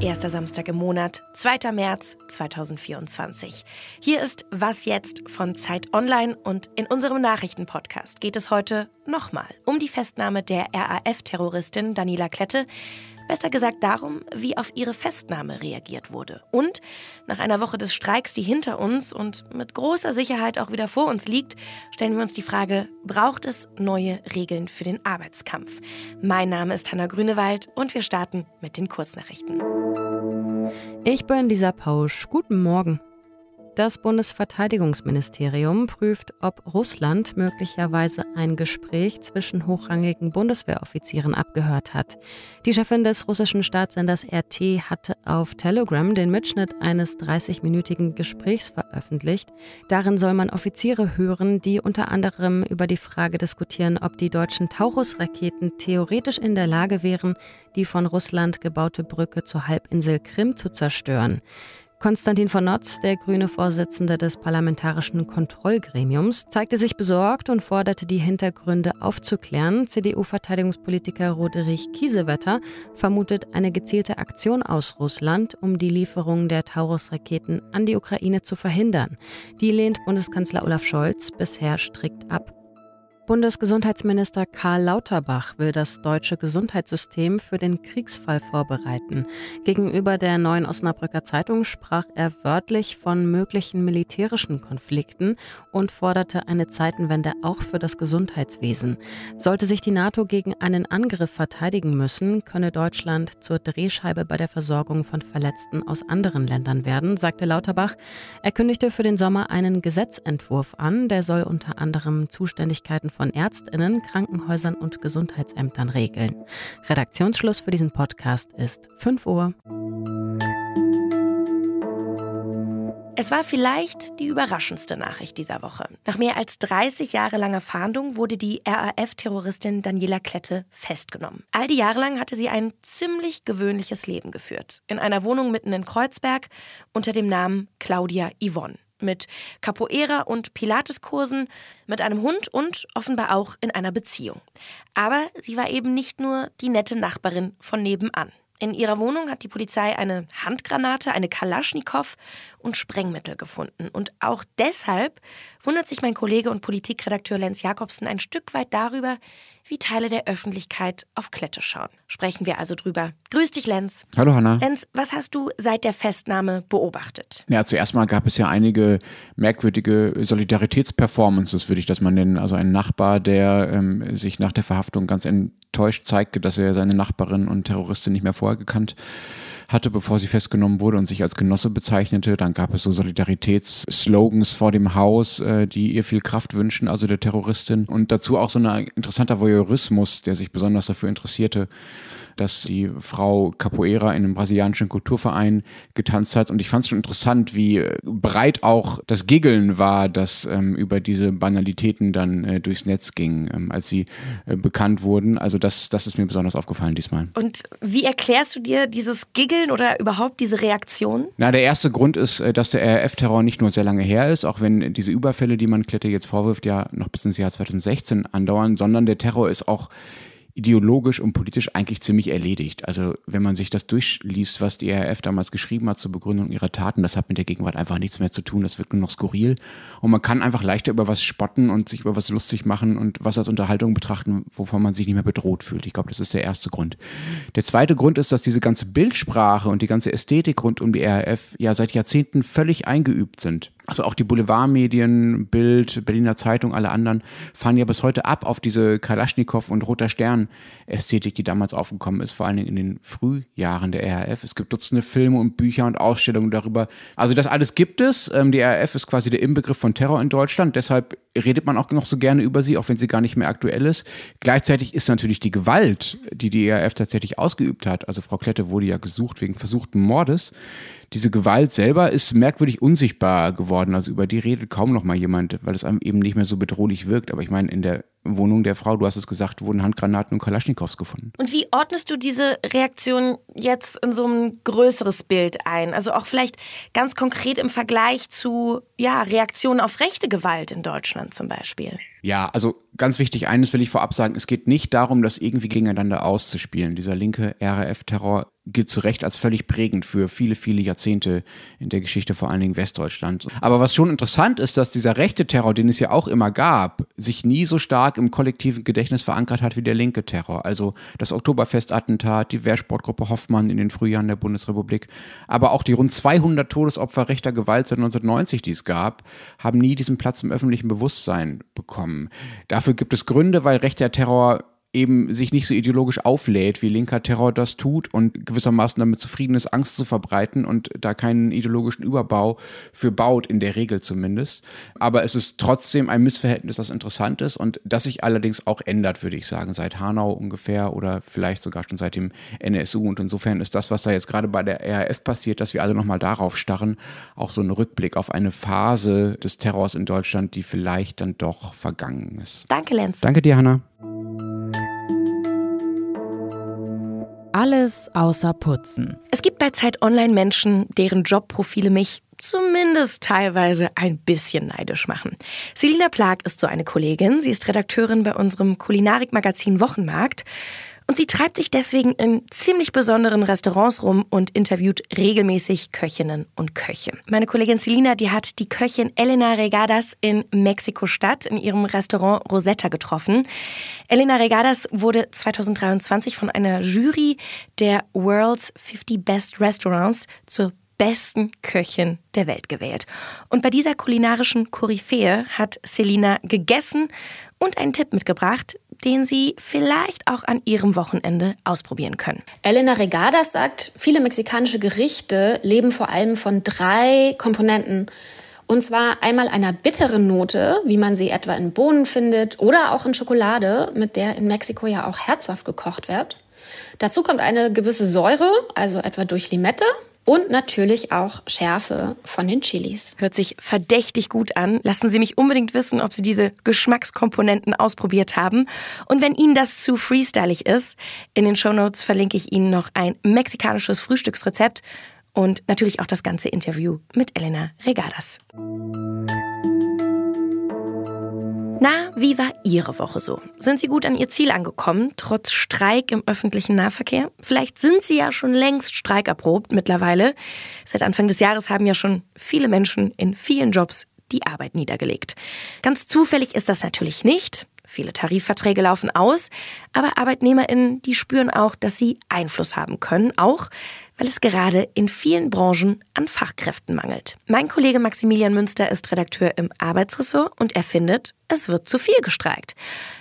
Erster Samstag im Monat, 2. März 2024. Hier ist Was jetzt von Zeit Online und in unserem Nachrichtenpodcast geht es heute nochmal um die Festnahme der RAF-Terroristin Daniela Klette, Besser gesagt darum, wie auf ihre Festnahme reagiert wurde. Und nach einer Woche des Streiks, die hinter uns und mit großer Sicherheit auch wieder vor uns liegt, stellen wir uns die Frage, braucht es neue Regeln für den Arbeitskampf? Mein Name ist Hanna Grünewald und wir starten mit den Kurznachrichten. Ich bin Lisa Pausch. Guten Morgen. Das Bundesverteidigungsministerium prüft, ob Russland möglicherweise ein Gespräch zwischen hochrangigen Bundeswehroffizieren abgehört hat. Die Chefin des russischen Staatssenders RT hatte auf Telegram den Mitschnitt eines 30-minütigen Gesprächs veröffentlicht. Darin soll man Offiziere hören, die unter anderem über die Frage diskutieren, ob die deutschen Taurus-Raketen theoretisch in der Lage wären, die von Russland gebaute Brücke zur Halbinsel Krim zu zerstören. Konstantin von Notz, der grüne Vorsitzende des Parlamentarischen Kontrollgremiums, zeigte sich besorgt und forderte die Hintergründe aufzuklären. CDU-Verteidigungspolitiker Roderich Kiesewetter vermutet eine gezielte Aktion aus Russland, um die Lieferung der Taurus-Raketen an die Ukraine zu verhindern. Die lehnt Bundeskanzler Olaf Scholz bisher strikt ab. Bundesgesundheitsminister Karl Lauterbach will das deutsche Gesundheitssystem für den Kriegsfall vorbereiten. Gegenüber der neuen Osnabrücker Zeitung sprach er wörtlich von möglichen militärischen Konflikten und forderte eine Zeitenwende auch für das Gesundheitswesen. Sollte sich die NATO gegen einen Angriff verteidigen müssen, könne Deutschland zur Drehscheibe bei der Versorgung von Verletzten aus anderen Ländern werden, sagte Lauterbach. Er kündigte für den Sommer einen Gesetzentwurf an, der soll unter anderem Zuständigkeiten von von Ärztinnen, Krankenhäusern und Gesundheitsämtern regeln. Redaktionsschluss für diesen Podcast ist 5 Uhr. Es war vielleicht die überraschendste Nachricht dieser Woche. Nach mehr als 30 Jahre langer Fahndung wurde die RAF-Terroristin Daniela Klette festgenommen. All die Jahre lang hatte sie ein ziemlich gewöhnliches Leben geführt. In einer Wohnung mitten in Kreuzberg unter dem Namen Claudia Yvonne mit Capoeira und Pilateskursen, mit einem Hund und offenbar auch in einer Beziehung. Aber sie war eben nicht nur die nette Nachbarin von nebenan. In ihrer Wohnung hat die Polizei eine Handgranate, eine Kalaschnikow und Sprengmittel gefunden. Und auch deshalb wundert sich mein Kollege und Politikredakteur Lenz Jakobsen ein Stück weit darüber, wie Teile der Öffentlichkeit auf Klette schauen. Sprechen wir also drüber. Grüß dich, Lenz. Hallo, Hanna. Lenz, was hast du seit der Festnahme beobachtet? Ja, zuerst mal gab es ja einige merkwürdige Solidaritätsperformances, würde ich das mal nennen. Also ein Nachbar, der ähm, sich nach der Verhaftung ganz enttäuscht zeigte, dass er seine Nachbarin und Terroristin nicht mehr vorher gekannt hatte, bevor sie festgenommen wurde und sich als Genosse bezeichnete. Dann gab es so Solidaritätsslogans vor dem Haus, äh, die ihr viel Kraft wünschen, also der Terroristin. Und dazu auch so ein interessanter Voyeurismus, der sich besonders dafür interessierte, dass die Frau Capoeira in einem brasilianischen Kulturverein getanzt hat. Und ich fand es schon interessant, wie breit auch das Giggeln war, das ähm, über diese Banalitäten dann äh, durchs Netz ging, ähm, als sie äh, bekannt wurden. Also das, das ist mir besonders aufgefallen diesmal. Und wie erklärst du dir dieses Giggeln oder überhaupt diese Reaktion? Na, der erste Grund ist, äh, dass der RAF-Terror nicht nur sehr lange her ist, auch wenn diese Überfälle, die man Klette jetzt vorwirft, ja noch bis ins Jahr 2016 andauern, sondern der Terror ist auch ideologisch und politisch eigentlich ziemlich erledigt. Also wenn man sich das durchliest, was die RAF damals geschrieben hat zur Begründung ihrer Taten, das hat mit der Gegenwart einfach nichts mehr zu tun. Das wird nur noch skurril. Und man kann einfach leichter über was spotten und sich über was lustig machen und was als Unterhaltung betrachten, wovon man sich nicht mehr bedroht fühlt. Ich glaube, das ist der erste Grund. Der zweite Grund ist, dass diese ganze Bildsprache und die ganze Ästhetik rund um die RAF ja seit Jahrzehnten völlig eingeübt sind. Also auch die Boulevardmedien, Bild, Berliner Zeitung, alle anderen fahren ja bis heute ab auf diese Kalaschnikow und Roter Stern-Ästhetik, die damals aufgekommen ist, vor allen Dingen in den Frühjahren der RAF. Es gibt Dutzende Filme und Bücher und Ausstellungen darüber. Also das alles gibt es. Ähm, die RAF ist quasi der Inbegriff von Terror in Deutschland. Deshalb redet man auch noch so gerne über sie, auch wenn sie gar nicht mehr aktuell ist. Gleichzeitig ist natürlich die Gewalt, die die RAF tatsächlich ausgeübt hat. Also Frau Klette wurde ja gesucht wegen versuchten Mordes diese Gewalt selber ist merkwürdig unsichtbar geworden. Also über die redet kaum noch mal jemand, weil es einem eben nicht mehr so bedrohlich wirkt. Aber ich meine, in der Wohnung der Frau, du hast es gesagt, wurden Handgranaten und Kalaschnikows gefunden. Und wie ordnest du diese Reaktion jetzt in so ein größeres Bild ein? Also auch vielleicht ganz konkret im Vergleich zu ja, Reaktionen auf rechte Gewalt in Deutschland zum Beispiel. Ja, also ganz wichtig, eines will ich vorab sagen, es geht nicht darum, das irgendwie gegeneinander auszuspielen. Dieser linke RAF-Terror gilt zu Recht als völlig prägend für viele, viele Jahrzehnte in der Geschichte, vor allen Dingen Westdeutschlands. Aber was schon interessant ist, dass dieser rechte Terror, den es ja auch immer gab, sich nie so stark im kollektiven Gedächtnis verankert hat wie der linke Terror. Also das Oktoberfestattentat, die Wehrsportgruppe Hoffmann in den Frühjahren der Bundesrepublik, aber auch die rund 200 Todesopfer rechter Gewalt seit 1990, die es gab, haben nie diesen Platz im öffentlichen Bewusstsein bekommen. Dafür gibt es Gründe, weil rechter Terror eben sich nicht so ideologisch auflädt, wie linker Terror das tut und gewissermaßen damit zufrieden ist, Angst zu verbreiten und da keinen ideologischen Überbau für baut, in der Regel zumindest. Aber es ist trotzdem ein Missverhältnis, das interessant ist und das sich allerdings auch ändert, würde ich sagen, seit Hanau ungefähr oder vielleicht sogar schon seit dem NSU. Und insofern ist das, was da jetzt gerade bei der RAF passiert, dass wir alle nochmal darauf starren, auch so ein Rückblick auf eine Phase des Terrors in Deutschland, die vielleicht dann doch vergangen ist. Danke, Lenz. Danke dir, Hanna. Alles außer Putzen. Es gibt bei Zeit Online Menschen, deren Jobprofile mich zumindest teilweise ein bisschen neidisch machen. Selina Plag ist so eine Kollegin. Sie ist Redakteurin bei unserem Kulinarikmagazin Wochenmarkt. Und sie treibt sich deswegen in ziemlich besonderen Restaurants rum und interviewt regelmäßig Köchinnen und Köche. Meine Kollegin Selina, die hat die Köchin Elena Regadas in Mexiko-Stadt in ihrem Restaurant Rosetta getroffen. Elena Regadas wurde 2023 von einer Jury der World's 50 Best Restaurants zur besten Köchin der Welt gewählt. Und bei dieser kulinarischen Koryphäe hat Selina gegessen und einen Tipp mitgebracht, den Sie vielleicht auch an Ihrem Wochenende ausprobieren können. Elena Regadas sagt, viele mexikanische Gerichte leben vor allem von drei Komponenten. Und zwar einmal einer bitteren Note, wie man sie etwa in Bohnen findet oder auch in Schokolade, mit der in Mexiko ja auch herzhaft gekocht wird. Dazu kommt eine gewisse Säure, also etwa durch Limette und natürlich auch Schärfe von den Chilis. Hört sich verdächtig gut an. Lassen Sie mich unbedingt wissen, ob Sie diese Geschmackskomponenten ausprobiert haben. Und wenn Ihnen das zu freestylig ist, in den Shownotes verlinke ich Ihnen noch ein mexikanisches Frühstücksrezept und natürlich auch das ganze Interview mit Elena Regadas. Na, wie war Ihre Woche so? Sind Sie gut an Ihr Ziel angekommen, trotz Streik im öffentlichen Nahverkehr? Vielleicht sind Sie ja schon längst streikerprobt mittlerweile. Seit Anfang des Jahres haben ja schon viele Menschen in vielen Jobs die Arbeit niedergelegt. Ganz zufällig ist das natürlich nicht. Viele Tarifverträge laufen aus, aber ArbeitnehmerInnen, die spüren auch, dass sie Einfluss haben können, auch weil es gerade in vielen Branchen an Fachkräften mangelt. Mein Kollege Maximilian Münster ist Redakteur im Arbeitsressort und er findet, es wird zu viel gestreikt.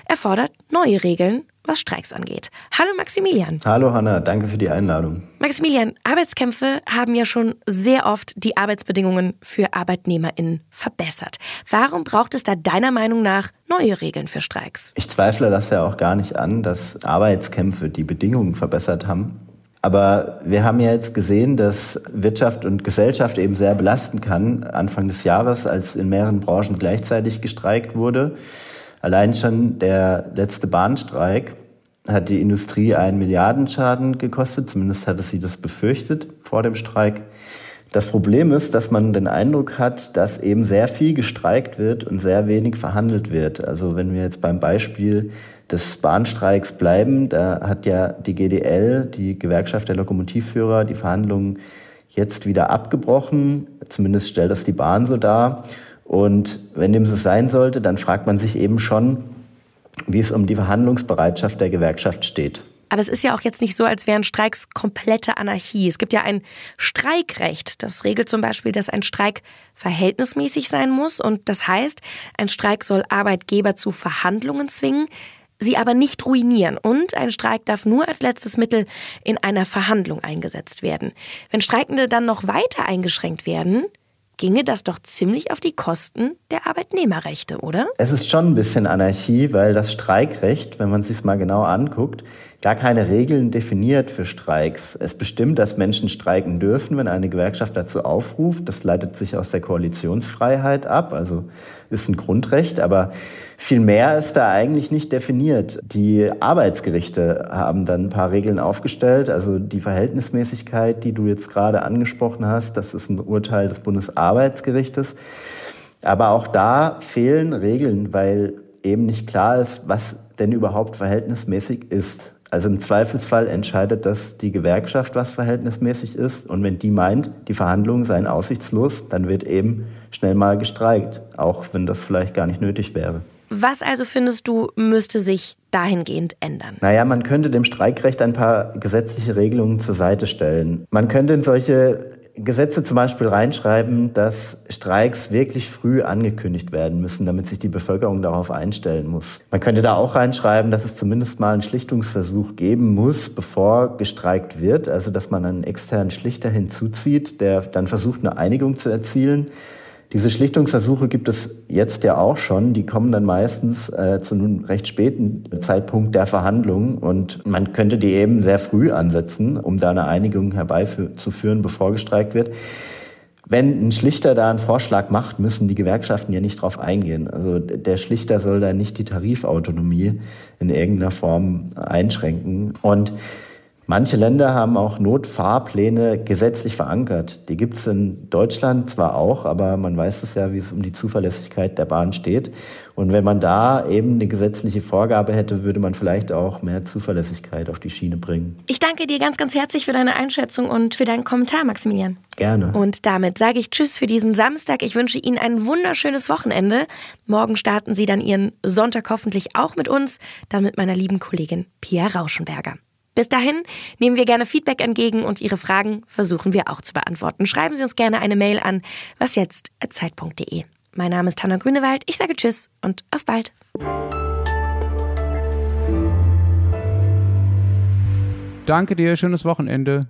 Er fordert neue Regeln, was Streiks angeht. Hallo Maximilian. Hallo Hanna, danke für die Einladung. Maximilian, Arbeitskämpfe haben ja schon sehr oft die Arbeitsbedingungen für ArbeitnehmerInnen verbessert. Warum braucht es da deiner Meinung nach neue Regeln für Streiks? Ich zweifle das ja auch gar nicht an, dass Arbeitskämpfe die Bedingungen verbessert haben. Aber wir haben ja jetzt gesehen, dass Wirtschaft und Gesellschaft eben sehr belasten kann. Anfang des Jahres, als in mehreren Branchen gleichzeitig gestreikt wurde. Allein schon der letzte Bahnstreik hat die Industrie einen Milliardenschaden gekostet. Zumindest hatte sie das befürchtet vor dem Streik. Das Problem ist, dass man den Eindruck hat, dass eben sehr viel gestreikt wird und sehr wenig verhandelt wird. Also wenn wir jetzt beim Beispiel des Bahnstreiks bleiben, da hat ja die GDL, die Gewerkschaft der Lokomotivführer, die Verhandlungen jetzt wieder abgebrochen. Zumindest stellt das die Bahn so dar. Und wenn dem so sein sollte, dann fragt man sich eben schon, wie es um die Verhandlungsbereitschaft der Gewerkschaft steht. Aber es ist ja auch jetzt nicht so, als wären Streiks komplette Anarchie. Es gibt ja ein Streikrecht. Das regelt zum Beispiel, dass ein Streik verhältnismäßig sein muss. Und das heißt, ein Streik soll Arbeitgeber zu Verhandlungen zwingen, sie aber nicht ruinieren. Und ein Streik darf nur als letztes Mittel in einer Verhandlung eingesetzt werden. Wenn Streikende dann noch weiter eingeschränkt werden, ginge das doch ziemlich auf die Kosten der Arbeitnehmerrechte, oder? Es ist schon ein bisschen Anarchie, weil das Streikrecht, wenn man sich mal genau anguckt, gar keine Regeln definiert für Streiks. Es bestimmt, dass Menschen streiken dürfen, wenn eine Gewerkschaft dazu aufruft. Das leitet sich aus der Koalitionsfreiheit ab. Also ist ein Grundrecht, aber viel mehr ist da eigentlich nicht definiert. Die Arbeitsgerichte haben dann ein paar Regeln aufgestellt. Also die Verhältnismäßigkeit, die du jetzt gerade angesprochen hast, das ist ein Urteil des Bundesarbeitsgerichtes. Aber auch da fehlen Regeln, weil eben nicht klar ist, was denn überhaupt verhältnismäßig ist. Also im Zweifelsfall entscheidet das die Gewerkschaft, was verhältnismäßig ist. Und wenn die meint, die Verhandlungen seien aussichtslos, dann wird eben schnell mal gestreikt, auch wenn das vielleicht gar nicht nötig wäre. Was also findest du, müsste sich dahingehend ändern? Naja, man könnte dem Streikrecht ein paar gesetzliche Regelungen zur Seite stellen. Man könnte in solche Gesetze zum Beispiel reinschreiben, dass Streiks wirklich früh angekündigt werden müssen, damit sich die Bevölkerung darauf einstellen muss. Man könnte da auch reinschreiben, dass es zumindest mal einen Schlichtungsversuch geben muss, bevor gestreikt wird. Also, dass man einen externen Schlichter hinzuzieht, der dann versucht, eine Einigung zu erzielen. Diese Schlichtungsversuche gibt es jetzt ja auch schon. Die kommen dann meistens äh, zu einem recht späten Zeitpunkt der Verhandlungen und man könnte die eben sehr früh ansetzen, um da eine Einigung herbeizuführen, bevor gestreikt wird. Wenn ein Schlichter da einen Vorschlag macht, müssen die Gewerkschaften ja nicht drauf eingehen. Also der Schlichter soll da nicht die Tarifautonomie in irgendeiner Form einschränken. Und Manche Länder haben auch Notfahrpläne gesetzlich verankert. Die gibt es in Deutschland zwar auch, aber man weiß es ja, wie es um die Zuverlässigkeit der Bahn steht. Und wenn man da eben eine gesetzliche Vorgabe hätte, würde man vielleicht auch mehr Zuverlässigkeit auf die Schiene bringen. Ich danke dir ganz, ganz herzlich für deine Einschätzung und für deinen Kommentar, Maximilian. Gerne. Und damit sage ich Tschüss für diesen Samstag. Ich wünsche Ihnen ein wunderschönes Wochenende. Morgen starten Sie dann Ihren Sonntag hoffentlich auch mit uns, dann mit meiner lieben Kollegin Pia Rauschenberger. Bis dahin nehmen wir gerne Feedback entgegen und Ihre Fragen versuchen wir auch zu beantworten. Schreiben Sie uns gerne eine Mail an wasjetzt.zeit.de. Mein Name ist Hanna Grünewald. Ich sage Tschüss und auf bald. Danke dir, schönes Wochenende.